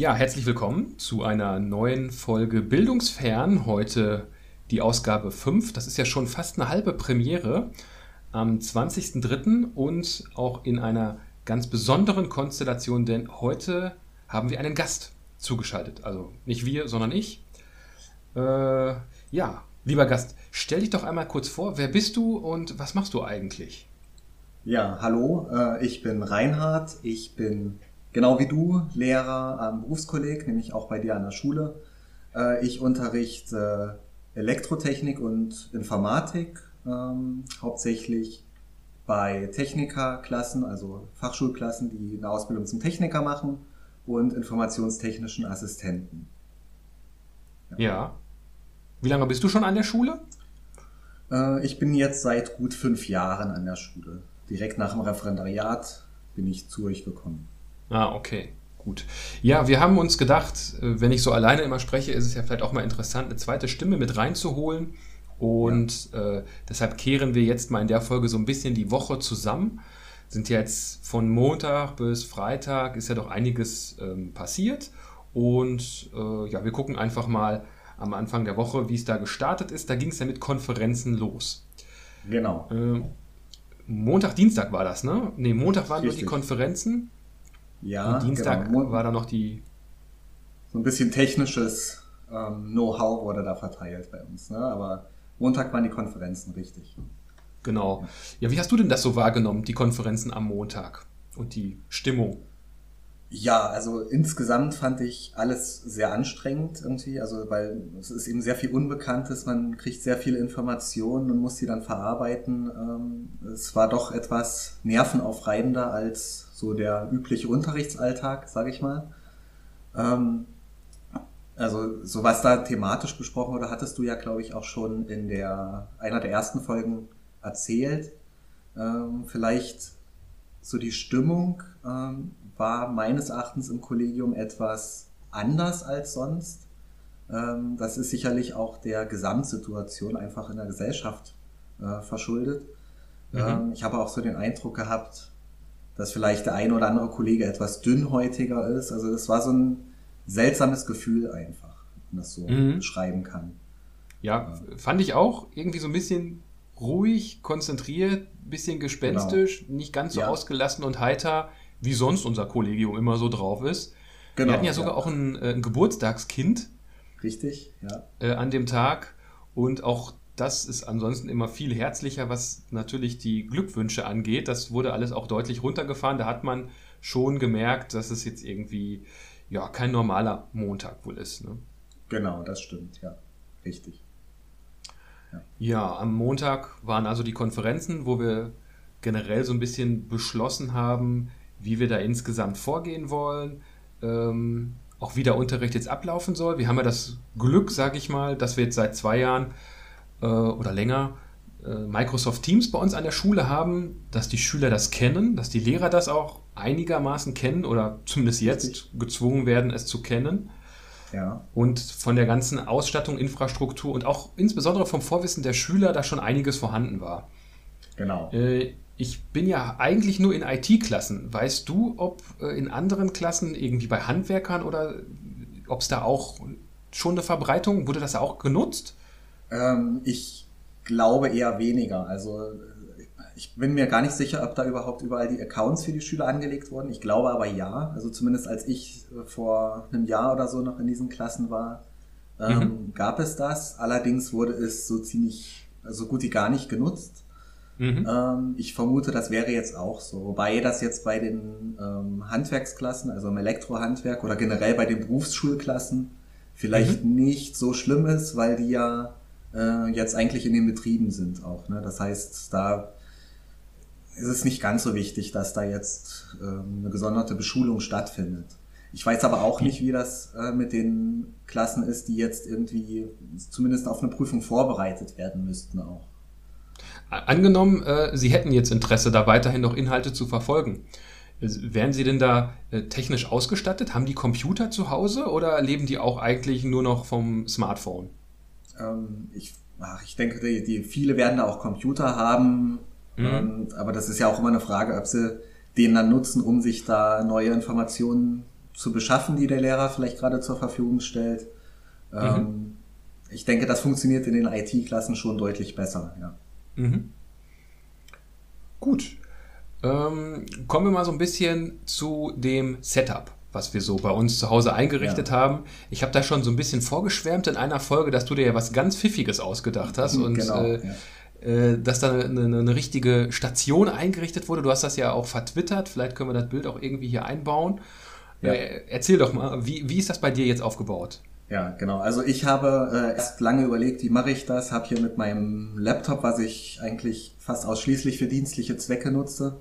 Ja, herzlich willkommen zu einer neuen Folge Bildungsfern. Heute die Ausgabe 5. Das ist ja schon fast eine halbe Premiere am 20.03. und auch in einer ganz besonderen Konstellation, denn heute haben wir einen Gast zugeschaltet. Also nicht wir, sondern ich. Äh, ja, lieber Gast, stell dich doch einmal kurz vor. Wer bist du und was machst du eigentlich? Ja, hallo, äh, ich bin Reinhard. Ich bin genau wie du Lehrer am Berufskolleg, nämlich auch bei dir an der Schule. Äh, ich unterrichte Elektrotechnik und Informatik, ähm, hauptsächlich bei Technikerklassen, also Fachschulklassen, die eine Ausbildung zum Techniker machen und informationstechnischen Assistenten. Ja. ja. Wie lange bist du schon an der Schule? Äh, ich bin jetzt seit gut fünf Jahren an der Schule. Direkt nach dem Referendariat bin ich zu euch gekommen. Ah, okay. Gut. Ja, wir haben uns gedacht, äh, wenn ich so alleine immer spreche, ist es ja vielleicht auch mal interessant, eine zweite Stimme mit reinzuholen. Und ja. äh, deshalb kehren wir jetzt mal in der Folge so ein bisschen die Woche zusammen. Sind jetzt von Montag bis Freitag ist ja doch einiges ähm, passiert. Und äh, ja, wir gucken einfach mal am Anfang der Woche, wie es da gestartet ist. Da ging es ja mit Konferenzen los. Genau. Äh, Montag, Dienstag war das, ne? Ne, Montag waren Richtig. nur die Konferenzen. Ja. Und Dienstag genau. war da noch die. So ein bisschen technisches ähm, Know-how wurde da verteilt bei uns, ne? Aber Montag waren die Konferenzen richtig. Genau. Ja, wie hast du denn das so wahrgenommen, die Konferenzen am Montag und die Stimmung? Ja, also insgesamt fand ich alles sehr anstrengend irgendwie, also weil es ist eben sehr viel Unbekanntes, man kriegt sehr viele Informationen und muss sie dann verarbeiten. Ähm, es war doch etwas nervenaufreibender als so der übliche Unterrichtsalltag, sage ich mal. Ähm, also so was da thematisch besprochen wurde, hattest du ja, glaube ich, auch schon in der einer der ersten Folgen erzählt. Ähm, vielleicht so die Stimmung ähm, war meines Erachtens im Kollegium etwas anders als sonst. Ähm, das ist sicherlich auch der Gesamtsituation einfach in der Gesellschaft äh, verschuldet. Mhm. Ähm, ich habe auch so den Eindruck gehabt, dass vielleicht der ein oder andere Kollege etwas dünnhäutiger ist. Also das war so ein seltsames Gefühl einfach, wenn man das so mhm. beschreiben kann. Ja, fand ich auch irgendwie so ein bisschen ruhig, konzentriert, bisschen gespenstisch, genau. nicht ganz so ja. ausgelassen und heiter, wie sonst unser Kollegium immer so drauf ist. Genau, Wir hatten ja sogar ja. auch ein, äh, ein, Geburtstagskind. Richtig, ja. Äh, an dem Tag. Und auch das ist ansonsten immer viel herzlicher, was natürlich die Glückwünsche angeht. Das wurde alles auch deutlich runtergefahren. Da hat man schon gemerkt, dass es jetzt irgendwie ja kein normaler Montag wohl ist. Ne? Genau, das stimmt, ja. Richtig. Ja. ja, am Montag waren also die Konferenzen, wo wir generell so ein bisschen beschlossen haben, wie wir da insgesamt vorgehen wollen, ähm, auch wie der Unterricht jetzt ablaufen soll. Wir haben ja das Glück, sage ich mal, dass wir jetzt seit zwei Jahren äh, oder länger äh, Microsoft Teams bei uns an der Schule haben, dass die Schüler das kennen, dass die Lehrer das auch einigermaßen kennen oder zumindest jetzt gezwungen werden, es zu kennen. Ja. Und von der ganzen Ausstattung, Infrastruktur und auch insbesondere vom Vorwissen der Schüler da schon einiges vorhanden war. Genau. Äh, ich bin ja eigentlich nur in IT-Klassen. Weißt du, ob äh, in anderen Klassen, irgendwie bei Handwerkern oder ob es da auch schon eine Verbreitung, wurde das auch genutzt? Ähm, ich glaube eher weniger. Also ich bin mir gar nicht sicher, ob da überhaupt überall die Accounts für die Schüler angelegt wurden. Ich glaube aber ja. Also zumindest als ich vor einem Jahr oder so noch in diesen Klassen war, ähm, mhm. gab es das. Allerdings wurde es so ziemlich, so also gut wie gar nicht genutzt. Mhm. Ähm, ich vermute, das wäre jetzt auch so. Wobei das jetzt bei den ähm, Handwerksklassen, also im Elektrohandwerk oder generell bei den Berufsschulklassen vielleicht mhm. nicht so schlimm ist, weil die ja äh, jetzt eigentlich in den Betrieben sind auch. Ne? Das heißt, da ist es nicht ganz so wichtig, dass da jetzt ähm, eine gesonderte Beschulung stattfindet. Ich weiß aber auch nicht, wie das äh, mit den Klassen ist, die jetzt irgendwie zumindest auf eine Prüfung vorbereitet werden müssten auch. Angenommen, äh, Sie hätten jetzt Interesse, da weiterhin noch Inhalte zu verfolgen. Wären Sie denn da äh, technisch ausgestattet? Haben die Computer zu Hause oder leben die auch eigentlich nur noch vom Smartphone? Ähm, ich, ach, ich denke, die, die, viele werden da auch Computer haben, mhm. ähm, aber das ist ja auch immer eine Frage, ob sie den dann nutzen, um sich da neue Informationen zu beschaffen, die der Lehrer vielleicht gerade zur Verfügung stellt. Ähm, mhm. Ich denke, das funktioniert in den IT-Klassen schon deutlich besser. Ja. Mhm. Gut. Ähm, kommen wir mal so ein bisschen zu dem Setup, was wir so bei uns zu Hause eingerichtet ja. haben. Ich habe da schon so ein bisschen vorgeschwärmt in einer Folge, dass du dir ja was ganz Pfiffiges ausgedacht hast und genau, äh, ja. äh, dass da eine, eine, richtige Station eingerichtet wurde. Du hast das ja auch vertwittert. Vielleicht können wir das Bild auch irgendwie hier einbauen. Ja. Äh, erzähl doch mal, wie, wie ist das bei dir jetzt aufgebaut? Ja, genau. Also ich habe äh, erst lange überlegt, wie mache ich das. Habe hier mit meinem Laptop, was ich eigentlich fast ausschließlich für dienstliche Zwecke nutze,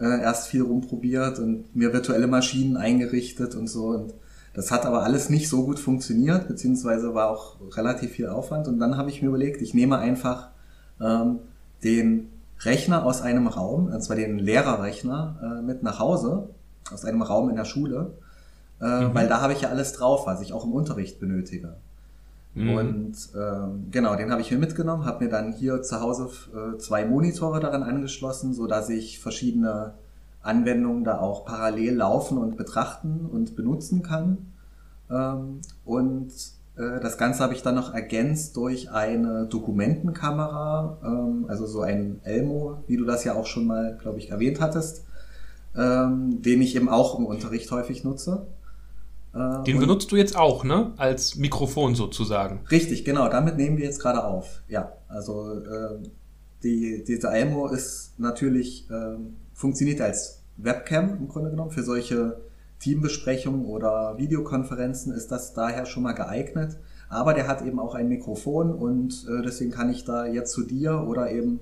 äh, erst viel rumprobiert und mir virtuelle Maschinen eingerichtet und so. Und das hat aber alles nicht so gut funktioniert, beziehungsweise war auch relativ viel Aufwand. Und dann habe ich mir überlegt, ich nehme einfach ähm, den Rechner aus einem Raum, und zwar den Lehrerrechner, äh, mit nach Hause, aus einem Raum in der Schule äh, mhm. weil da habe ich ja alles drauf, was ich auch im Unterricht benötige. Mhm. Und ähm, genau, den habe ich mir mitgenommen, habe mir dann hier zu Hause äh, zwei Monitore daran angeschlossen, so dass ich verschiedene Anwendungen da auch parallel laufen und betrachten und benutzen kann. Ähm, und äh, das Ganze habe ich dann noch ergänzt durch eine Dokumentenkamera, ähm, also so ein Elmo, wie du das ja auch schon mal, glaube ich, erwähnt hattest, ähm, den ich eben auch im Unterricht häufig nutze. Äh, Den benutzt du jetzt auch, ne? Als Mikrofon sozusagen. Richtig, genau. Damit nehmen wir jetzt gerade auf. Ja, also äh, die, diese Almo ist natürlich, äh, funktioniert als Webcam im Grunde genommen. Für solche Teambesprechungen oder Videokonferenzen ist das daher schon mal geeignet. Aber der hat eben auch ein Mikrofon und äh, deswegen kann ich da jetzt zu dir oder eben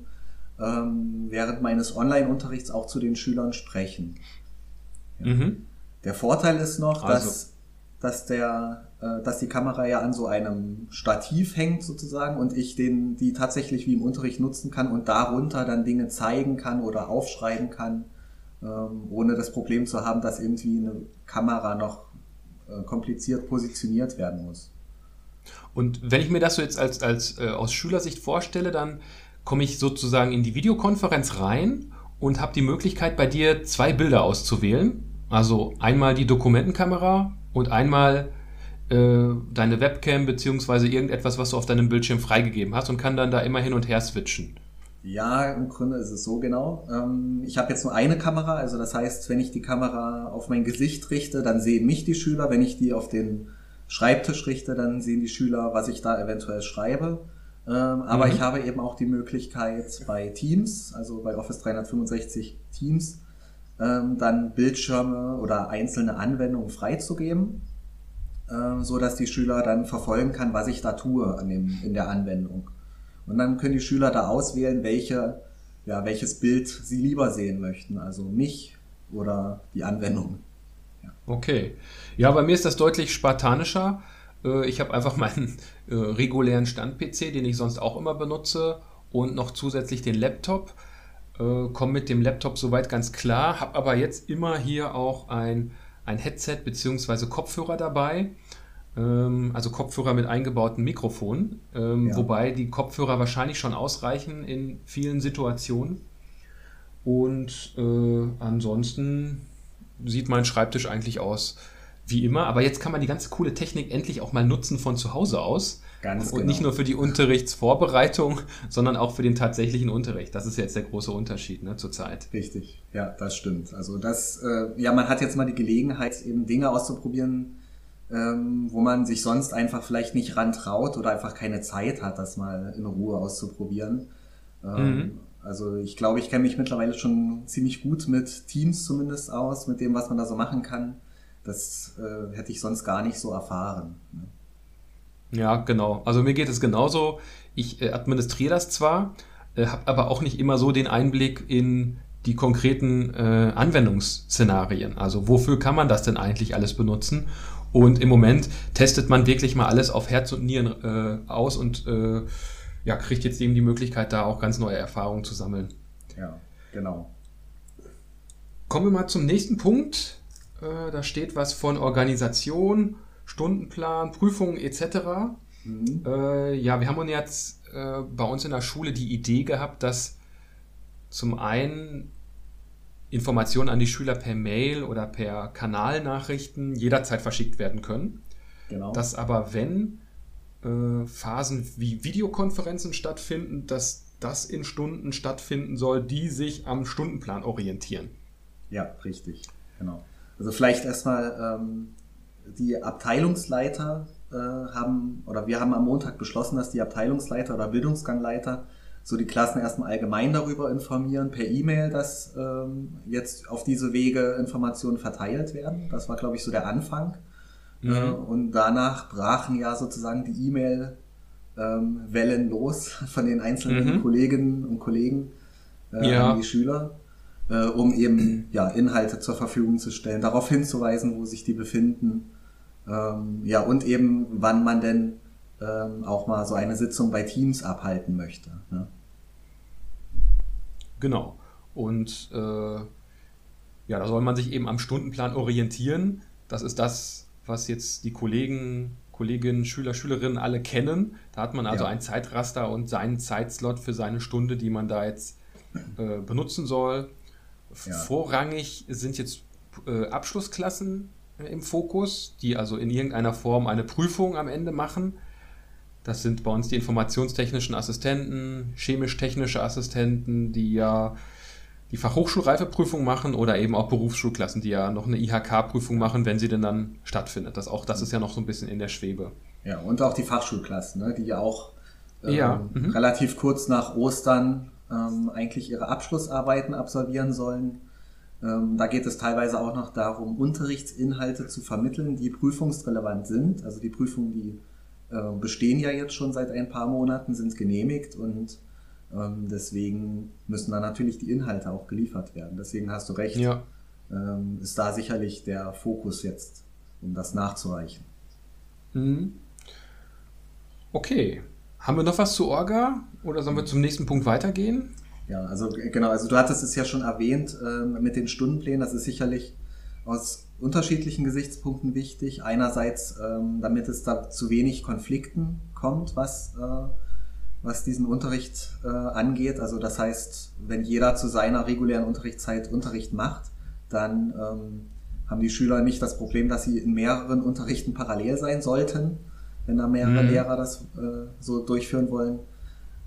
ähm, während meines Online-Unterrichts auch zu den Schülern sprechen. Ja. Mhm. Der Vorteil ist noch, also. dass dass der, äh, dass die Kamera ja an so einem Stativ hängt sozusagen und ich den, die tatsächlich wie im Unterricht nutzen kann und darunter dann Dinge zeigen kann oder aufschreiben kann, ähm, ohne das Problem zu haben, dass irgendwie eine Kamera noch äh, kompliziert positioniert werden muss. Und wenn ich mir das so jetzt als, als äh, aus Schülersicht vorstelle, dann komme ich sozusagen in die Videokonferenz rein und habe die Möglichkeit, bei dir zwei Bilder auszuwählen. Also einmal die Dokumentenkamera und einmal äh, deine Webcam beziehungsweise irgendetwas, was du auf deinem Bildschirm freigegeben hast und kann dann da immer hin und her switchen. Ja, im Grunde ist es so genau. Ähm, ich habe jetzt nur eine Kamera, also das heißt, wenn ich die Kamera auf mein Gesicht richte, dann sehen mich die Schüler. Wenn ich die auf den Schreibtisch richte, dann sehen die Schüler, was ich da eventuell schreibe. Ähm, aber mhm. ich habe eben auch die Möglichkeit bei Teams, also bei Office 365 Teams, ähm, dann Bildschirme oder einzelne Anwendungen freizugeben, äh, so dass die Schüler dann verfolgen kann, was ich da tue an dem, in der Anwendung. Und dann können die Schüler da auswählen, welche, ja, welches Bild sie lieber sehen möchten, also mich oder die Anwendung. Ja. Okay. Ja, bei mir ist das deutlich spartanischer. Äh, ich habe einfach meinen äh, regulären Stand-PC, den ich sonst auch immer benutze, und noch zusätzlich den Laptop äh, komme mit dem Laptop soweit ganz klar, habe aber jetzt immer hier auch ein, ein Headset bzw. Kopfhörer dabei. Ähm, also Kopfhörer mit eingebautem Mikrofon, ähm, ja. wobei die Kopfhörer wahrscheinlich schon ausreichen in vielen Situationen. Und äh, ansonsten sieht mein Schreibtisch eigentlich aus wie immer. Aber jetzt kann man die ganze coole Technik endlich auch mal nutzen von zu Hause aus. Ganz und genau. nicht nur für die Unterrichtsvorbereitung, sondern auch für den tatsächlichen Unterricht. Das ist jetzt der große Unterschied ne, zurzeit. Richtig, ja, das stimmt. Also das, äh, ja, man hat jetzt mal die Gelegenheit, eben Dinge auszuprobieren, ähm, wo man sich sonst einfach vielleicht nicht rantraut oder einfach keine Zeit hat, das mal in Ruhe auszuprobieren. Ähm, mhm. Also ich glaube, ich kenne mich mittlerweile schon ziemlich gut mit Teams zumindest aus, mit dem, was man da so machen kann. Das äh, hätte ich sonst gar nicht so erfahren. Ne? Ja, genau. Also mir geht es genauso. Ich äh, administriere das zwar, äh, habe aber auch nicht immer so den Einblick in die konkreten äh, Anwendungsszenarien. Also wofür kann man das denn eigentlich alles benutzen? Und im Moment testet man wirklich mal alles auf Herz und Nieren äh, aus und äh, ja, kriegt jetzt eben die Möglichkeit, da auch ganz neue Erfahrungen zu sammeln. Ja, genau. Kommen wir mal zum nächsten Punkt. Äh, da steht was von Organisation Stundenplan, Prüfungen etc. Mhm. Äh, ja, wir haben uns jetzt äh, bei uns in der Schule die Idee gehabt, dass zum einen Informationen an die Schüler per Mail oder per Kanalnachrichten jederzeit verschickt werden können. Genau. Dass aber, wenn äh, Phasen wie Videokonferenzen stattfinden, dass das in Stunden stattfinden soll, die sich am Stundenplan orientieren. Ja, richtig, genau. Also vielleicht erstmal ähm, die Abteilungsleiter äh, haben, oder wir haben am Montag beschlossen, dass die Abteilungsleiter oder Bildungsgangleiter so die Klassen erstmal allgemein darüber informieren, per E-Mail, dass ähm, jetzt auf diese Wege Informationen verteilt werden. Das war, glaube ich, so der Anfang. Mhm. Äh, und danach brachen ja sozusagen die E-Mail ähm, los von den einzelnen mhm. Kolleginnen und Kollegen äh, ja. an die Schüler, äh, um eben ja, Inhalte zur Verfügung zu stellen, darauf hinzuweisen, wo sich die befinden. Ähm, ja, und eben, wann man denn ähm, auch mal so eine Sitzung bei Teams abhalten möchte. Ne? Genau. Und äh, ja, da soll man sich eben am Stundenplan orientieren. Das ist das, was jetzt die Kollegen Kolleginnen, Schüler, Schülerinnen alle kennen. Da hat man also ja. ein Zeitraster und seinen Zeitslot für seine Stunde, die man da jetzt äh, benutzen soll. Ja. Vorrangig sind jetzt äh, Abschlussklassen im Fokus, die also in irgendeiner Form eine Prüfung am Ende machen. Das sind bei uns die informationstechnischen Assistenten, chemisch-technische Assistenten, die ja die Fachhochschulreifeprüfung machen oder eben auch Berufsschulklassen, die ja noch eine IHK-Prüfung machen, wenn sie denn dann stattfindet. Das, auch das ist ja noch so ein bisschen in der Schwebe. Ja, und auch die Fachschulklassen, ne, die ja auch ähm, ja, mhm. relativ kurz nach Ostern ähm, eigentlich ihre Abschlussarbeiten absolvieren sollen. Ähm, da geht es teilweise auch noch darum, Unterrichtsinhalte zu vermitteln, die prüfungsrelevant sind. Also die Prüfungen, die äh, bestehen ja jetzt schon seit ein paar Monaten, sind genehmigt und ähm, deswegen müssen da natürlich die Inhalte auch geliefert werden. Deswegen hast du recht, ja. ähm, ist da sicherlich der Fokus jetzt, um das nachzureichen. Mhm. Okay. Haben wir noch was zu Orga oder sollen wir zum nächsten Punkt weitergehen? Ja, also genau, also du hattest es ja schon erwähnt äh, mit den Stundenplänen, das ist sicherlich aus unterschiedlichen Gesichtspunkten wichtig. Einerseits, ähm, damit es da zu wenig Konflikten kommt, was äh, was diesen Unterricht äh, angeht. Also das heißt, wenn jeder zu seiner regulären Unterrichtszeit Unterricht macht, dann ähm, haben die Schüler nicht das Problem, dass sie in mehreren Unterrichten parallel sein sollten, wenn da mehrere mhm. Lehrer das äh, so durchführen wollen.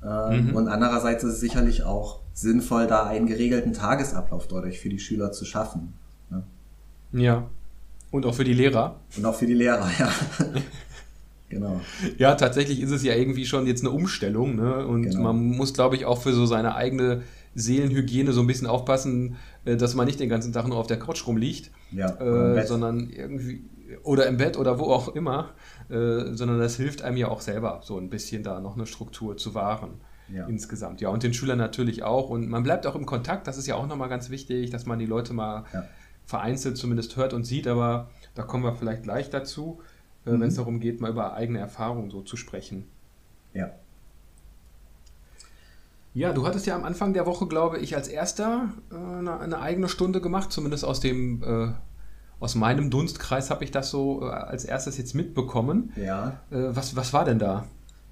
Ähm, mhm. Und andererseits ist es sicherlich auch sinnvoll, da einen geregelten Tagesablauf dadurch für die Schüler zu schaffen. Ne? Ja. Und auch für die Lehrer. Und auch für die Lehrer, ja. Genau. Ja, tatsächlich ist es ja irgendwie schon jetzt eine Umstellung. Ne? Und genau. man muss, glaube ich, auch für so seine eigene Seelenhygiene so ein bisschen aufpassen, äh, dass man nicht den ganzen Tag nur auf der Couch rumliegt, ja, äh, sondern irgendwie oder im Bett oder wo auch immer, äh, sondern das hilft einem ja auch selber, so ein bisschen da noch eine Struktur zu wahren. Ja. Insgesamt, ja, und den Schülern natürlich auch. Und man bleibt auch im Kontakt, das ist ja auch nochmal ganz wichtig, dass man die Leute mal ja. vereinzelt zumindest hört und sieht, aber da kommen wir vielleicht gleich dazu mhm. wenn es darum geht, mal über eigene Erfahrungen so zu sprechen. Ja. Ja, du hattest ja am Anfang der Woche, glaube ich, als erster äh, eine, eine, eigene Stunde gemacht, zumindest aus dem äh, aus meinem Dunstkreis habe ich das so äh, als erstes jetzt mitbekommen. Ja. Äh, was, was war denn da?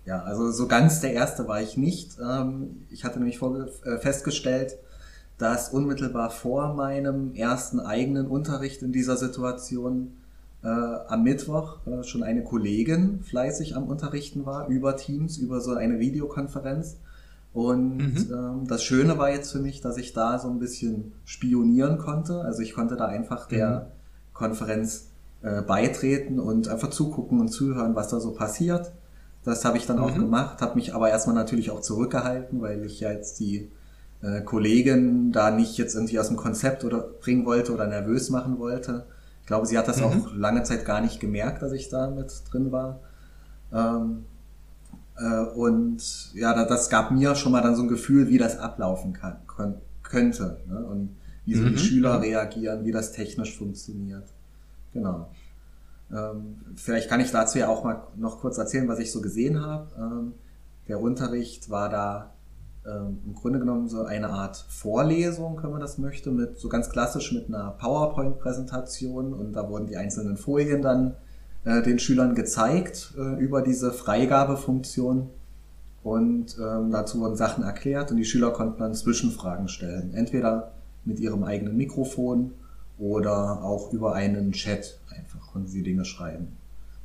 Ja, also so ganz der erste war ich nicht. Ähm, ich hatte nämlich äh, festgestellt, dass unmittelbar vor meinem ersten eigenen Unterricht in dieser Situation äh, am Mittwoch äh, schon eine Kollegin fleißig am Unterrichten war über Teams, über so eine Videokonferenz. Und mhm. ähm, das Schöne war jetzt für mich, dass ich da so ein bisschen spionieren konnte. Also ich konnte da einfach der mhm. Konferenz äh, beitreten und einfach zugucken und zuhören, was da so passiert. Das habe ich dann mhm. auch gemacht, habe mich aber erstmal natürlich auch zurückgehalten, weil ich ja jetzt die äh, Kollegin da nicht jetzt irgendwie aus dem Konzept oder bringen wollte oder nervös machen wollte glaube, sie hat das mhm. auch lange Zeit gar nicht gemerkt, dass ich da mit drin war. Ähm, äh, und ja, das gab mir schon mal dann so ein Gefühl, wie das ablaufen kann, könnte. Ne? Und wie so mhm. die Schüler reagieren, wie das technisch funktioniert. Genau. Ähm, vielleicht kann ich dazu ja auch mal noch kurz erzählen, was ich so gesehen habe. Ähm, der Unterricht war da ähm, im Grunde genommen so eine Art Vorlesung, wenn man das möchte, mit so ganz klassisch mit einer PowerPoint-Präsentation und da wurden die einzelnen Folien dann äh, den Schülern gezeigt äh, über diese Freigabefunktion und ähm, dazu wurden Sachen erklärt und die Schüler konnten dann Zwischenfragen stellen. Entweder mit ihrem eigenen Mikrofon oder auch über einen Chat einfach konnten sie Dinge schreiben.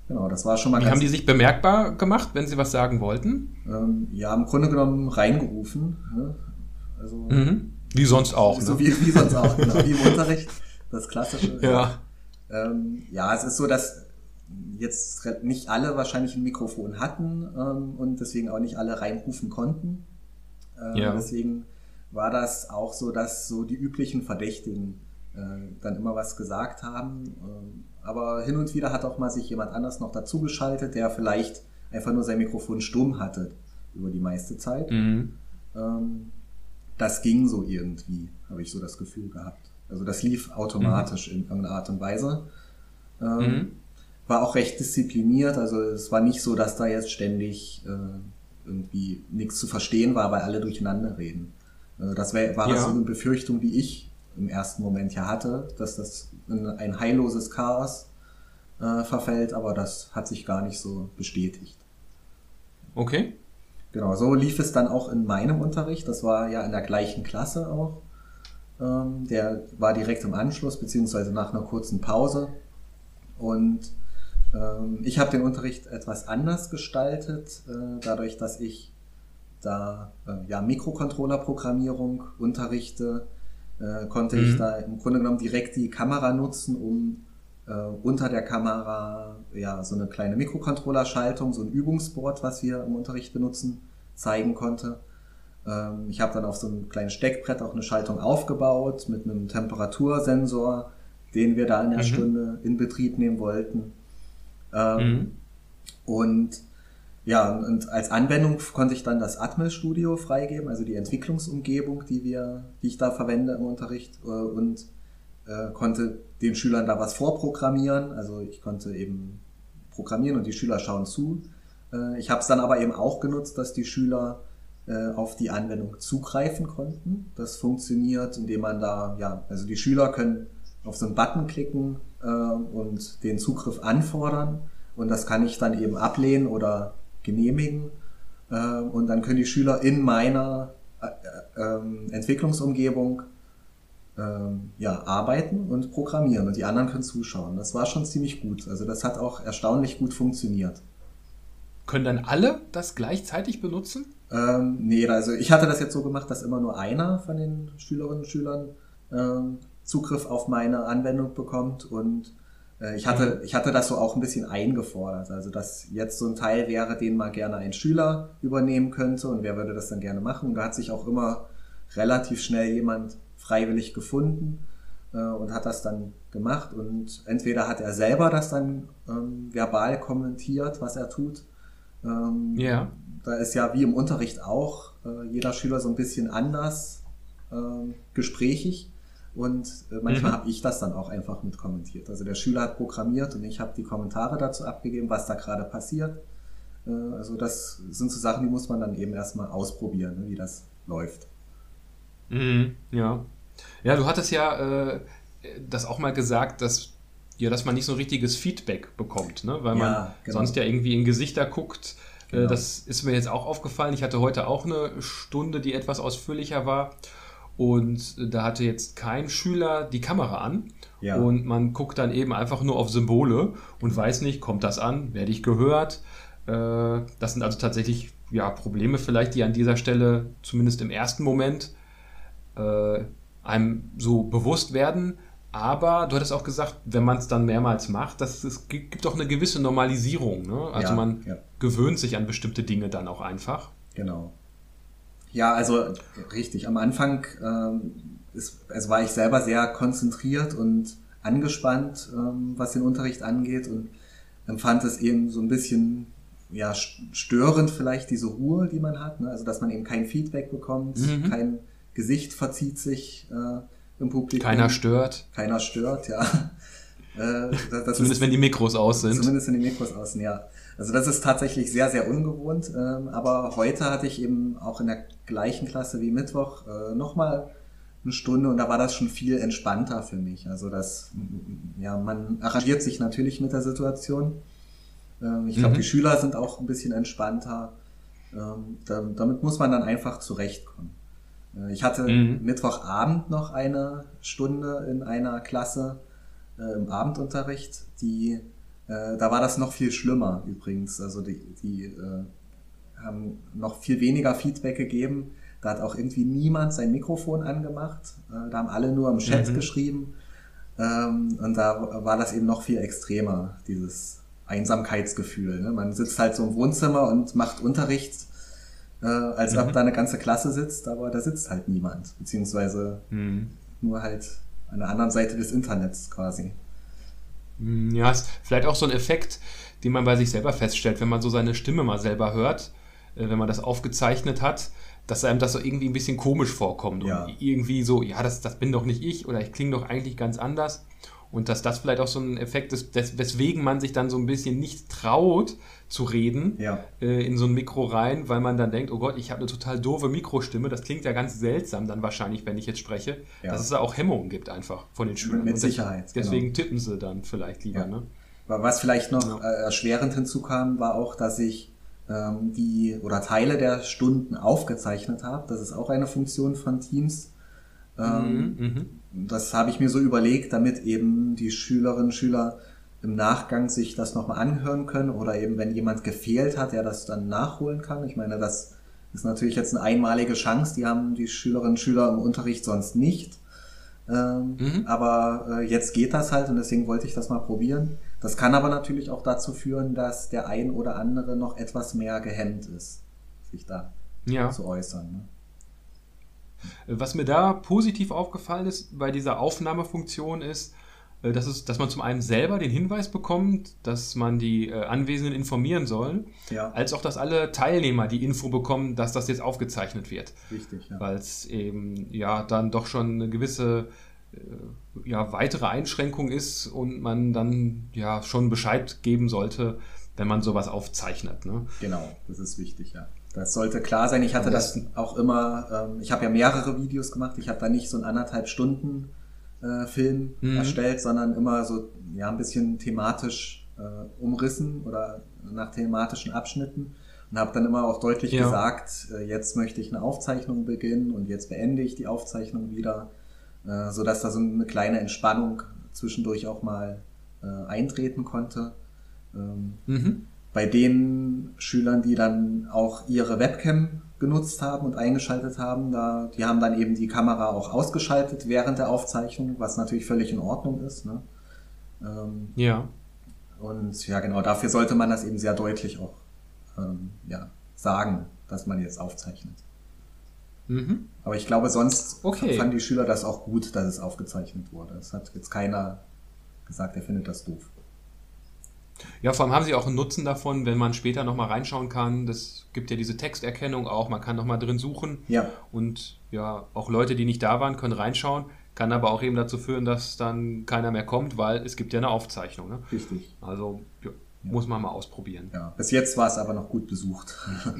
Genau, das war schon mal. Wie haben die sich bemerkbar gemacht, wenn sie was sagen wollten? Ähm, ja, im Grunde genommen reingerufen. Ne? Also, mhm. Wie sonst auch. So ne? wie, wie sonst auch, genau. Wie im Unterricht. Das Klassische. Ja. Ähm, ja, es ist so, dass jetzt nicht alle wahrscheinlich ein Mikrofon hatten ähm, und deswegen auch nicht alle reinrufen konnten. Ähm, ja. Deswegen war das auch so, dass so die üblichen Verdächtigen äh, dann immer was gesagt haben. Ähm, aber hin und wieder hat auch mal sich jemand anders noch dazugeschaltet, der vielleicht einfach nur sein Mikrofon stumm hatte über die meiste Zeit. Mhm. Ähm, das ging so irgendwie, habe ich so das Gefühl gehabt. Also das lief automatisch mhm. in irgendeiner Art und Weise. Ähm, mhm. War auch recht diszipliniert, also es war nicht so, dass da jetzt ständig äh, irgendwie nichts zu verstehen war, weil alle durcheinander reden. Äh, das wär, war ja. so eine Befürchtung, die ich im ersten Moment ja hatte, dass das in ein heilloses Chaos äh, verfällt, aber das hat sich gar nicht so bestätigt. Okay. Genau, so lief es dann auch in meinem Unterricht. Das war ja in der gleichen Klasse auch. Ähm, der war direkt im Anschluss, beziehungsweise nach einer kurzen Pause. Und ähm, ich habe den Unterricht etwas anders gestaltet, äh, dadurch, dass ich da äh, ja Mikrocontroller-Programmierung unterrichte, äh, konnte mhm. ich da im Grunde genommen direkt die Kamera nutzen, um äh, unter der Kamera ja so eine kleine Mikrocontroller-Schaltung, so ein Übungsboard, was wir im Unterricht benutzen, zeigen konnte. Ähm, ich habe dann auf so einem kleinen Steckbrett auch eine Schaltung aufgebaut mit einem Temperatursensor, den wir da in der mhm. Stunde in Betrieb nehmen wollten. Ähm, mhm. Und ja, und als Anwendung konnte ich dann das Atmel Studio freigeben, also die Entwicklungsumgebung, die wir, die ich da verwende im Unterricht äh, und äh, konnte den Schülern da was vorprogrammieren. Also ich konnte eben programmieren und die Schüler schauen zu. Äh, ich habe es dann aber eben auch genutzt, dass die Schüler äh, auf die Anwendung zugreifen konnten. Das funktioniert, indem man da, ja, also die Schüler können auf so einen Button klicken äh, und den Zugriff anfordern. Und das kann ich dann eben ablehnen oder genehmigen. Äh, und dann können die Schüler in meiner äh, ähm, Entwicklungsumgebung ähm, ja, arbeiten und programmieren und die anderen können zuschauen. Das war schon ziemlich gut. Also das hat auch erstaunlich gut funktioniert. Können dann alle das gleichzeitig benutzen? Ähm, nee, also ich hatte das jetzt so gemacht, dass immer nur einer von den Schülerinnen und Schülern ähm, Zugriff auf meine Anwendung bekommt und ich hatte, ich hatte das so auch ein bisschen eingefordert, also dass jetzt so ein Teil wäre, den mal gerne ein Schüler übernehmen könnte und wer würde das dann gerne machen. Und da hat sich auch immer relativ schnell jemand freiwillig gefunden äh, und hat das dann gemacht und entweder hat er selber das dann ähm, verbal kommentiert, was er tut. Ähm, ja. Da ist ja wie im Unterricht auch äh, jeder Schüler so ein bisschen anders äh, gesprächig. Und äh, manchmal mhm. habe ich das dann auch einfach mit kommentiert. Also der Schüler hat programmiert und ich habe die Kommentare dazu abgegeben, was da gerade passiert. Äh, also das sind so Sachen, die muss man dann eben erstmal ausprobieren, ne, wie das läuft. Mhm, ja. Ja, du hattest ja äh, das auch mal gesagt, dass, ja, dass man nicht so ein richtiges Feedback bekommt, ne? weil man ja, genau. sonst ja irgendwie in Gesichter guckt. Äh, genau. Das ist mir jetzt auch aufgefallen. Ich hatte heute auch eine Stunde, die etwas ausführlicher war. Und da hatte jetzt kein Schüler die Kamera an. Ja. Und man guckt dann eben einfach nur auf Symbole und weiß nicht, kommt das an, werde ich gehört. Äh, das sind also tatsächlich ja, Probleme vielleicht, die an dieser Stelle zumindest im ersten Moment äh, einem so bewusst werden. Aber du hattest auch gesagt, wenn man es dann mehrmals macht, dass es gibt doch eine gewisse Normalisierung. Ne? Also ja, man ja. gewöhnt sich an bestimmte Dinge dann auch einfach. Genau. Ja, also richtig. Am Anfang ähm, ist, also war ich selber sehr konzentriert und angespannt, ähm, was den Unterricht angeht und empfand es eben so ein bisschen ja, störend vielleicht diese Ruhe, die man hat. Ne? Also dass man eben kein Feedback bekommt, mhm. kein Gesicht verzieht sich äh, im Publikum. Keiner stört. Keiner stört, ja. Äh, das, zumindest ist, wenn die Mikros aus sind. Zumindest wenn die Mikros aus sind, ja. Also das ist tatsächlich sehr, sehr ungewohnt. Ähm, aber heute hatte ich eben auch in der gleichen Klasse wie Mittwoch äh, nochmal eine Stunde und da war das schon viel entspannter für mich. Also das, ja, man arrangiert sich natürlich mit der Situation. Ähm, ich glaube, mhm. die Schüler sind auch ein bisschen entspannter. Ähm, damit muss man dann einfach zurechtkommen. Äh, ich hatte mhm. Mittwochabend noch eine Stunde in einer Klasse äh, im Abendunterricht, die äh, da war das noch viel schlimmer übrigens. Also die, die äh, haben noch viel weniger Feedback gegeben. Da hat auch irgendwie niemand sein Mikrofon angemacht. Äh, da haben alle nur im Chat mhm. geschrieben. Ähm, und da war das eben noch viel extremer, dieses Einsamkeitsgefühl. Ne? Man sitzt halt so im Wohnzimmer und macht Unterricht, äh, als mhm. ob da eine ganze Klasse sitzt, aber da sitzt halt niemand. Beziehungsweise mhm. nur halt an der anderen Seite des Internets quasi. Hm, ja, ist vielleicht auch so ein Effekt, den man bei sich selber feststellt, wenn man so seine Stimme mal selber hört, wenn man das aufgezeichnet hat, dass einem das so irgendwie ein bisschen komisch vorkommt. Ja. Und irgendwie so, ja, das, das bin doch nicht ich oder ich klinge doch eigentlich ganz anders. Und dass das vielleicht auch so ein Effekt ist, des, weswegen man sich dann so ein bisschen nicht traut zu reden ja. äh, in so ein Mikro rein, weil man dann denkt, oh Gott, ich habe eine total doofe Mikrostimme. Das klingt ja ganz seltsam dann wahrscheinlich, wenn ich jetzt spreche. Ja. Dass es da auch Hemmungen gibt einfach von den Schülern. Mit, Sicherheit. Deswegen genau. tippen sie dann vielleicht lieber. Ja. Ne? Was vielleicht noch äh, erschwerend hinzukam, war auch, dass ich ähm, die oder Teile der Stunden aufgezeichnet habe. Das ist auch eine Funktion von Teams. Ähm, mhm, mhm. Das habe ich mir so überlegt, damit eben die Schülerinnen und Schüler im Nachgang sich das nochmal anhören können oder eben wenn jemand gefehlt hat, der das dann nachholen kann. Ich meine, das ist natürlich jetzt eine einmalige Chance, die haben die Schülerinnen und Schüler im Unterricht sonst nicht. Ähm, mhm. Aber äh, jetzt geht das halt und deswegen wollte ich das mal probieren. Das kann aber natürlich auch dazu führen, dass der ein oder andere noch etwas mehr gehemmt ist, sich da ja. zu äußern. Ne? Was mir da positiv aufgefallen ist bei dieser Aufnahmefunktion ist, äh, dass, es, dass man zum einen selber den Hinweis bekommt, dass man die äh, Anwesenden informieren soll, ja. als auch, dass alle Teilnehmer die Info bekommen, dass das jetzt aufgezeichnet wird. Richtig, ja. Weil es eben ja dann doch schon eine gewisse ja, weitere Einschränkung ist und man dann ja schon Bescheid geben sollte, wenn man sowas aufzeichnet. Ne? Genau, das ist wichtig, ja. Das sollte klar sein. Ich hatte das auch immer, ähm, ich habe ja mehrere Videos gemacht. Ich habe da nicht so einen anderthalb Stunden äh, Film mhm. erstellt, sondern immer so ja ein bisschen thematisch äh, umrissen oder nach thematischen Abschnitten und habe dann immer auch deutlich ja. gesagt, äh, jetzt möchte ich eine Aufzeichnung beginnen und jetzt beende ich die Aufzeichnung wieder, äh, so dass da so eine kleine Entspannung zwischendurch auch mal äh, eintreten konnte. Ähm, mhm bei den Schülern, die dann auch ihre Webcam genutzt haben und eingeschaltet haben, da, die haben dann eben die Kamera auch ausgeschaltet während der Aufzeichnung, was natürlich völlig in Ordnung ist. Ne? Ähm, ja. Und ja, genau, dafür sollte man das eben sehr deutlich auch ähm, ja, sagen, dass man jetzt aufzeichnet. Mhm. Aber ich glaube, sonst okay. fanden die Schüler das auch gut, dass es aufgezeichnet wurde. Es hat jetzt keiner gesagt, er findet das doof. Ja, vor allem haben sie auch einen Nutzen davon, wenn man später nochmal reinschauen kann. Das gibt ja diese Texterkennung auch, man kann nochmal drin suchen. Ja. Und ja, auch Leute, die nicht da waren, können reinschauen. Kann aber auch eben dazu führen, dass dann keiner mehr kommt, weil es gibt ja eine Aufzeichnung. Ne? Richtig. Also ja, ja. muss man mal ausprobieren. Ja, bis jetzt war es aber noch gut besucht.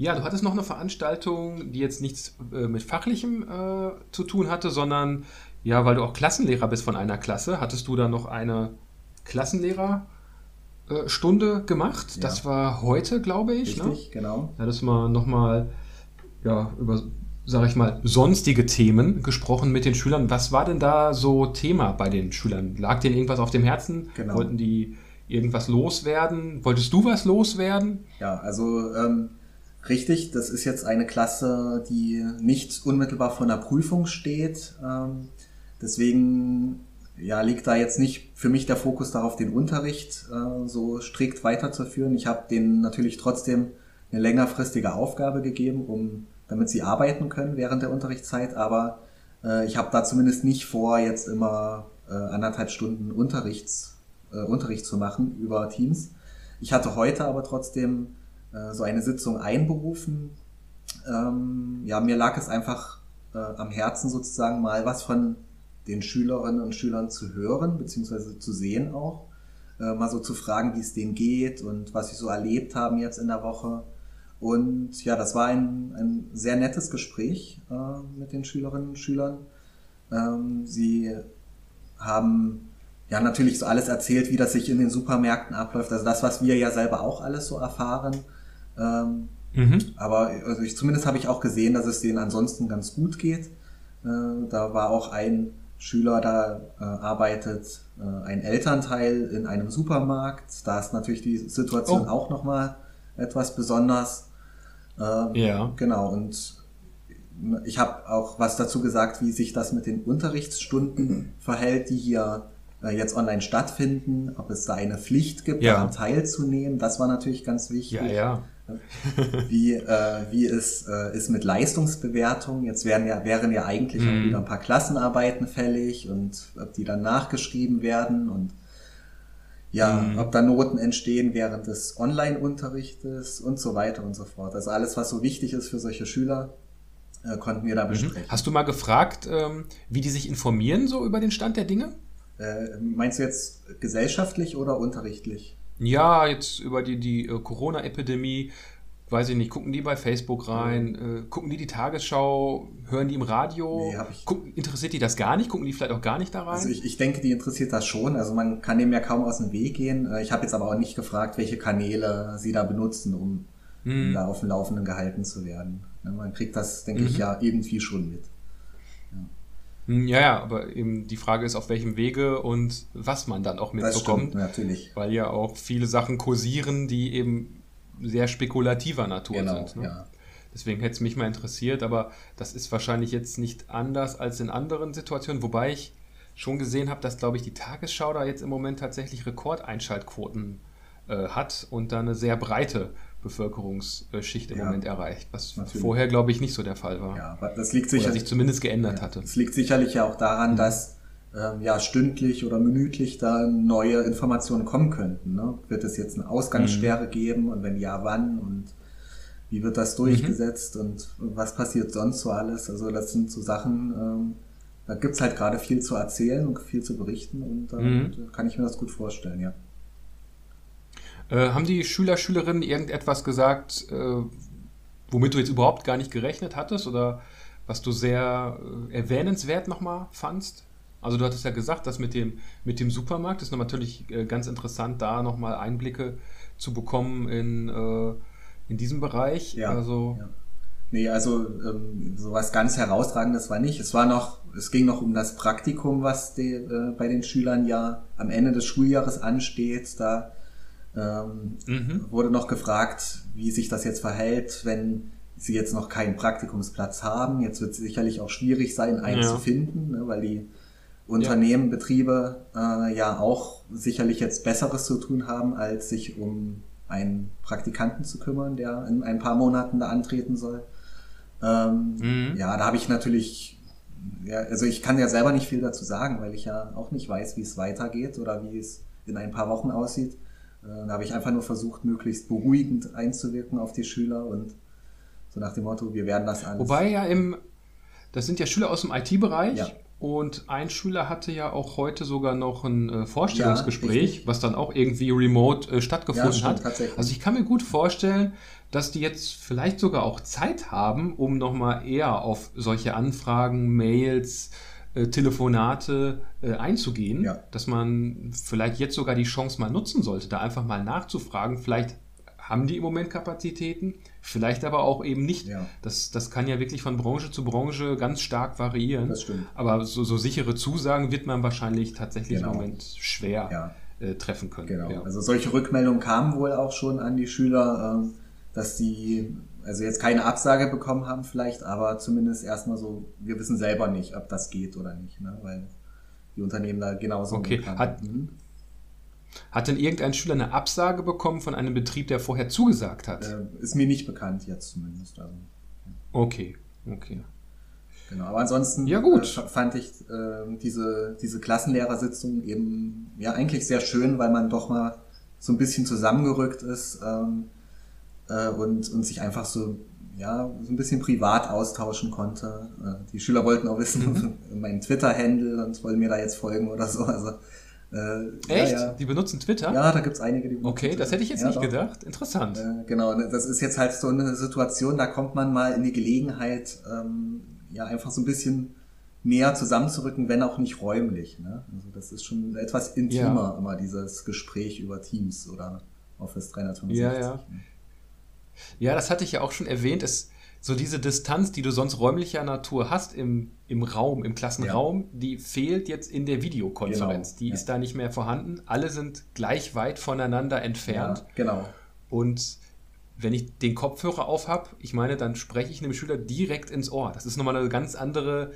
Ja, du hattest noch eine Veranstaltung, die jetzt nichts äh, mit Fachlichem äh, zu tun hatte, sondern ja, weil du auch Klassenlehrer bist von einer Klasse, hattest du da noch eine Klassenlehrerstunde äh, gemacht. Ja. Das war heute, glaube ich. Ne? Richtig, ne? genau. Da hattest du mal nochmal ja, über, sage ich mal, sonstige Themen gesprochen mit den Schülern. Was war denn da so Thema bei den Schülern? Lag denen irgendwas auf dem Herzen? Genau. Wollten die irgendwas loswerden? Wolltest du was loswerden? Ja, also ähm, richtig, das ist jetzt eine Klasse, die nicht unmittelbar vor einer Prüfung steht. Ähm, Deswegen ja, liegt da jetzt nicht für mich der Fokus darauf, den Unterricht äh, so strikt weiterzuführen. Ich habe denen natürlich trotzdem eine längerfristige Aufgabe gegeben, um damit sie arbeiten können während der Unterrichtszeit, aber äh, ich habe da zumindest nicht vor, jetzt immer äh, anderthalb Stunden Unterrichts, Unterricht zu machen über Teams. Ich hatte heute aber trotzdem äh, so eine Sitzung einberufen. Ähm, ja, mir lag es einfach äh, am Herzen sozusagen mal was von den Schülerinnen und Schülern zu hören, beziehungsweise zu sehen auch. Äh, mal so zu fragen, wie es denen geht und was sie so erlebt haben jetzt in der Woche. Und ja, das war ein, ein sehr nettes Gespräch äh, mit den Schülerinnen und Schülern. Ähm, sie haben ja natürlich so alles erzählt, wie das sich in den Supermärkten abläuft. Also das, was wir ja selber auch alles so erfahren. Ähm, Mhm. Aber also ich, zumindest habe ich auch gesehen, dass es denen ansonsten ganz gut geht. Äh, da war auch ein Schüler, da äh, arbeitet äh, ein Elternteil in einem Supermarkt. Da ist natürlich die Situation oh. auch nochmal etwas besonders. Äh, ja. Genau, und ich habe auch was dazu gesagt, wie sich das mit den Unterrichtsstunden verhält, die hier äh, jetzt online stattfinden, ob es da eine Pflicht gibt, ja. daran teilzunehmen. Das war natürlich ganz wichtig. Ja, ja. wie, äh, wie es äh, ist mit Leistungsbewertung. Jetzt wären ja, wären ja eigentlich mhm. auch wieder ein paar Klassenarbeiten fällig und ob die dann nachgeschrieben werden und ja, mhm. ob da Noten entstehen während des Online-Unterrichtes und so weiter und so fort. Also alles, was so wichtig ist für solche Schüler, äh, konnten wir da mhm. besprechen. Hast du mal gefragt, ähm, wie die sich informieren so über den Stand der Dinge? Äh, meinst du jetzt gesellschaftlich oder unterrichtlich? Ja, jetzt über die, die äh, Corona-Epidemie, weiß ich nicht, gucken die bei Facebook rein, äh, gucken die die Tagesschau, hören die im Radio, nee, ich, gucken, interessiert die das gar nicht, gucken die vielleicht auch gar nicht da rein? Also ich, ich denke, die interessiert das schon, also man kann dem ja kaum aus dem Weg gehen. Äh, ich habe jetzt aber auch nicht gefragt, welche Kanäle sie da benutzen, um, hm. um da auf dem Laufenden gehalten zu werden. Man kriegt das, denke mhm. ich, ja irgendwie schon mit. Hm, ja, ja, aber eben die Frage ist, auf welchem Wege und was man dann auch mitbekommt. Stimmt, natürlich. Weil ja auch viele Sachen kursieren, die eben sehr spekulativer Natur genau, sind. Ne? Ja. Deswegen hätte es mich mal interessiert, aber das ist wahrscheinlich jetzt nicht anders als in anderen Situationen, wobei ich schon gesehen habe, dass, glaube ich, die Tagesschau da jetzt im Moment tatsächlich Rekordeinschaltquoten äh, hat und da eine sehr breite Bevölkerungsschicht im ja, Moment erreicht, was natürlich. vorher, glaube ich, nicht so der Fall war. Ja, das liegt sicher, oder sich zumindest geändert ja, hatte. Es liegt sicherlich ja auch daran, mhm. dass ähm, ja stündlich oder minütlich da neue Informationen kommen könnten. Ne? Wird es jetzt eine Ausgangssperre mhm. geben und wenn ja, wann und wie wird das durchgesetzt mhm. und was passiert sonst so alles? Also das sind so Sachen, ähm, da gibt's halt gerade viel zu erzählen und viel zu berichten und äh, mhm. kann ich mir das gut vorstellen, ja. Äh, haben die Schüler, Schülerinnen irgendetwas gesagt, äh, womit du jetzt überhaupt gar nicht gerechnet hattest oder was du sehr äh, erwähnenswert nochmal fandst? Also du hattest ja gesagt, dass mit dem, mit dem Supermarkt ist natürlich äh, ganz interessant, da nochmal Einblicke zu bekommen in, äh, in diesem Bereich. Ja, also, ja. Nee, also ähm, sowas ganz herausragendes war nicht. Es war noch, es ging noch um das Praktikum, was die, äh, bei den Schülern ja am Ende des Schuljahres ansteht. Da ähm, mhm. Wurde noch gefragt, wie sich das jetzt verhält, wenn sie jetzt noch keinen Praktikumsplatz haben. Jetzt wird es sicherlich auch schwierig sein, einen ja. zu finden, ne, weil die Unternehmen, ja. Betriebe äh, ja auch sicherlich jetzt Besseres zu tun haben, als sich um einen Praktikanten zu kümmern, der in ein paar Monaten da antreten soll. Ähm, mhm. Ja, da habe ich natürlich, ja, also ich kann ja selber nicht viel dazu sagen, weil ich ja auch nicht weiß, wie es weitergeht oder wie es in ein paar Wochen aussieht. Äh, da habe ich einfach nur versucht, möglichst beruhigend einzuwirken auf die Schüler und so nach dem Motto, wir werden das alles. Wobei ja im, das sind ja Schüler aus dem IT-Bereich. Ja. Und ein Schüler hatte ja auch heute sogar noch ein äh, Vorstellungsgespräch, ja, was dann auch irgendwie remote äh, stattgefunden ja, stimmt, hat. Also ich kann mir gut vorstellen, dass die jetzt vielleicht sogar auch Zeit haben, um nochmal eher auf solche Anfragen, Mails, äh, Telefonate äh, einzugehen, ja. dass man vielleicht jetzt sogar die Chance mal nutzen sollte, da einfach mal nachzufragen. Vielleicht haben die im Moment Kapazitäten, vielleicht aber auch eben nicht. Ja. Das, das kann ja wirklich von Branche zu Branche ganz stark variieren. Das stimmt. Aber so, so sichere Zusagen wird man wahrscheinlich tatsächlich genau. im Moment schwer ja. äh, treffen können. Genau. Also solche Rückmeldungen kamen wohl auch schon an die Schüler, äh, dass sie also jetzt keine Absage bekommen haben vielleicht, aber zumindest erstmal so, wir wissen selber nicht, ob das geht oder nicht, ne? weil die Unternehmen da genauso okay. Hat, mhm. hat denn irgendein Schüler eine Absage bekommen von einem Betrieb, der vorher zugesagt hat? Äh, ist mir nicht bekannt jetzt zumindest. Also, ja. Okay, okay. Genau, aber ansonsten ja, gut. Äh, fand ich äh, diese, diese Klassenlehrersitzung eben ja eigentlich sehr schön, weil man doch mal so ein bisschen zusammengerückt ist. Ähm, äh, und, und sich einfach so, ja, so ein bisschen privat austauschen konnte. Äh, die Schüler wollten auch wissen, mhm. meinen Twitter-Handle und wollen mir da jetzt folgen oder so. Also, äh, Echt? Ja, ja. Die benutzen Twitter? Ja, da gibt's einige, die benutzen Okay, das hätte ich jetzt ja, nicht doch. gedacht. Interessant. Äh, genau, ne, das ist jetzt halt so eine Situation, da kommt man mal in die Gelegenheit, ähm, ja, einfach so ein bisschen näher zusammenzurücken, wenn auch nicht räumlich. Ne? Also das ist schon etwas intimer, immer dieses Gespräch über Teams oder Office 365. Ja, ja. Ja, das hatte ich ja auch schon erwähnt. Es, so diese Distanz, die du sonst räumlicher Natur hast im, im Raum, im Klassenraum, ja. die fehlt jetzt in der Videokonferenz. Genau. Die ja. ist da nicht mehr vorhanden. Alle sind gleich weit voneinander entfernt. Ja, genau. Und wenn ich den Kopfhörer auf habe, ich meine, dann spreche ich einem Schüler direkt ins Ohr. Das ist nochmal eine ganz andere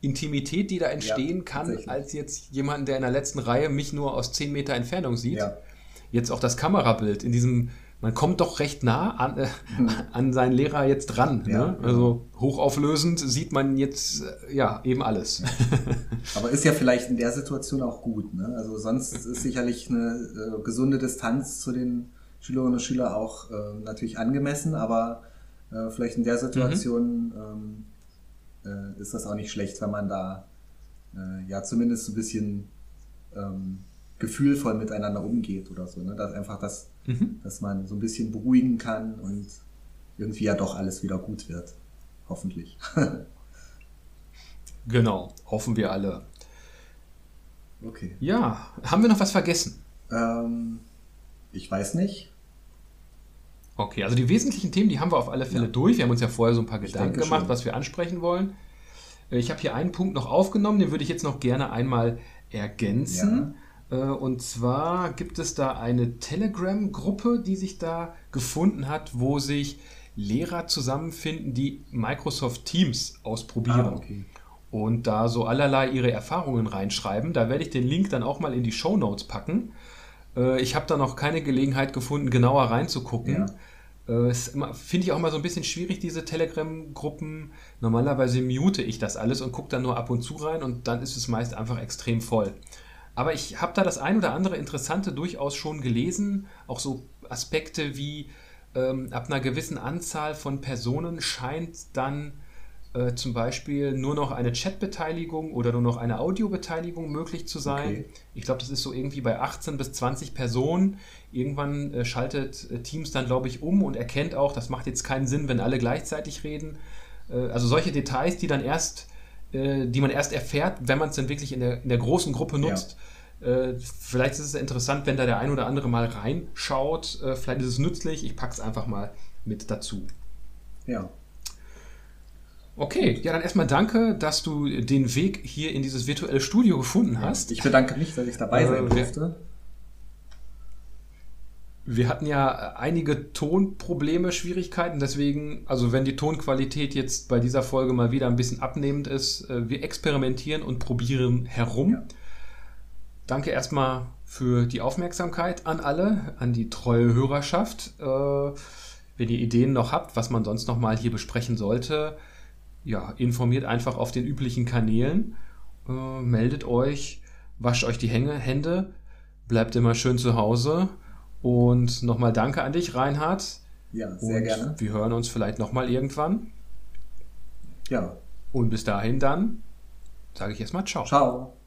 Intimität, die da entstehen kann, als jetzt jemand, der in der letzten Reihe mich nur aus 10 Meter Entfernung sieht. Jetzt auch das Kamerabild in diesem man kommt doch recht nah an, äh, hm. an seinen Lehrer jetzt dran. Ja, ne? Also hochauflösend sieht man jetzt äh, ja eben alles. Aber ist ja vielleicht in der Situation auch gut. Ne? Also sonst ist sicherlich eine äh, gesunde Distanz zu den Schülerinnen und Schülern auch äh, natürlich angemessen, aber äh, vielleicht in der Situation mhm. ähm, äh, ist das auch nicht schlecht, wenn man da ja zumindest ein bisschen ähm, gefühlvoll miteinander umgeht oder so. Ne? Dass einfach das mhm. dass man so ein bisschen beruhigen kann und irgendwie ja doch alles wieder gut wird. Hoffentlich. genau, hoffen wir alle. Okay. Ja, haben wir noch was vergessen? Ähm, ich weiß nicht. Okay, also die wesentlichen Themen, die haben wir auf alle Fälle ja. durch. Wir haben uns ja vorher so ein paar Gedanken gemacht, schon. was wir ansprechen wollen. Äh, ich habe hier einen Punkt noch aufgenommen, den würde ich jetzt noch gerne einmal ergänzen. Ja. Äh, und zwar gibt es da eine Telegram-Gruppe, die sich da gefunden hat, wo sich Lehrer zusammenfinden, die Microsoft Teams ausprobieren. Ah, okay. Und da so allerlei ihre Erfahrungen reinschreiben. Da werde ich den Link dann auch mal in die Show Notes packen. Äh, ich habe da noch keine Gelegenheit gefunden, genauer reinzugucken. Ja. Äh, finde ich auch mal so ein bisschen schwierig, diese Telegram-Gruppen. Normalerweise mute ich das alles und gucke dann nur ab und zu rein und dann ist es meist einfach extrem voll. Aber ich habe da das ein oder andere Interessante durchaus schon gelesen. Auch so Aspekte wie ähm, ab einer gewissen Anzahl von Personen scheint dann äh, zum Beispiel nur noch eine Chatbeteiligung oder nur noch eine Audiobeteiligung möglich zu sein. Okay. Ich glaube, das ist so irgendwie bei 18 bis 20 Personen. Irgendwann äh, schaltet äh, Teams dann, glaube ich, um und erkennt auch, das macht jetzt keinen Sinn, wenn alle gleichzeitig reden. Äh, also solche Details, die dann erst äh, die man erst erfährt, wenn man es dann wirklich in der, in der großen Gruppe nutzt. Ja. Äh, vielleicht ist es interessant, wenn da der ein oder andere mal reinschaut. Äh, vielleicht ist es nützlich. Ich packe es einfach mal mit dazu. Ja. Okay, ja, dann erstmal danke, dass du den Weg hier in dieses virtuelle Studio gefunden hast. Ich bedanke mich, dass ich dabei sein äh, durfte. Wir hatten ja einige Tonprobleme, Schwierigkeiten, deswegen, also wenn die Tonqualität jetzt bei dieser Folge mal wieder ein bisschen abnehmend ist, äh, wir experimentieren und probieren herum. Ja. Danke erstmal für die Aufmerksamkeit an alle, an die treue Hörerschaft. Äh, wenn ihr Ideen noch habt, was man sonst noch mal hier besprechen sollte, ja, informiert einfach auf den üblichen Kanälen, äh, meldet euch, wascht euch die Hände, bleibt immer schön zu Hause und nochmal danke an dich, Reinhard. Ja, sehr und gerne. Wir hören uns vielleicht nochmal irgendwann. Ja. Und bis dahin dann sage ich erstmal Ciao. Ciao.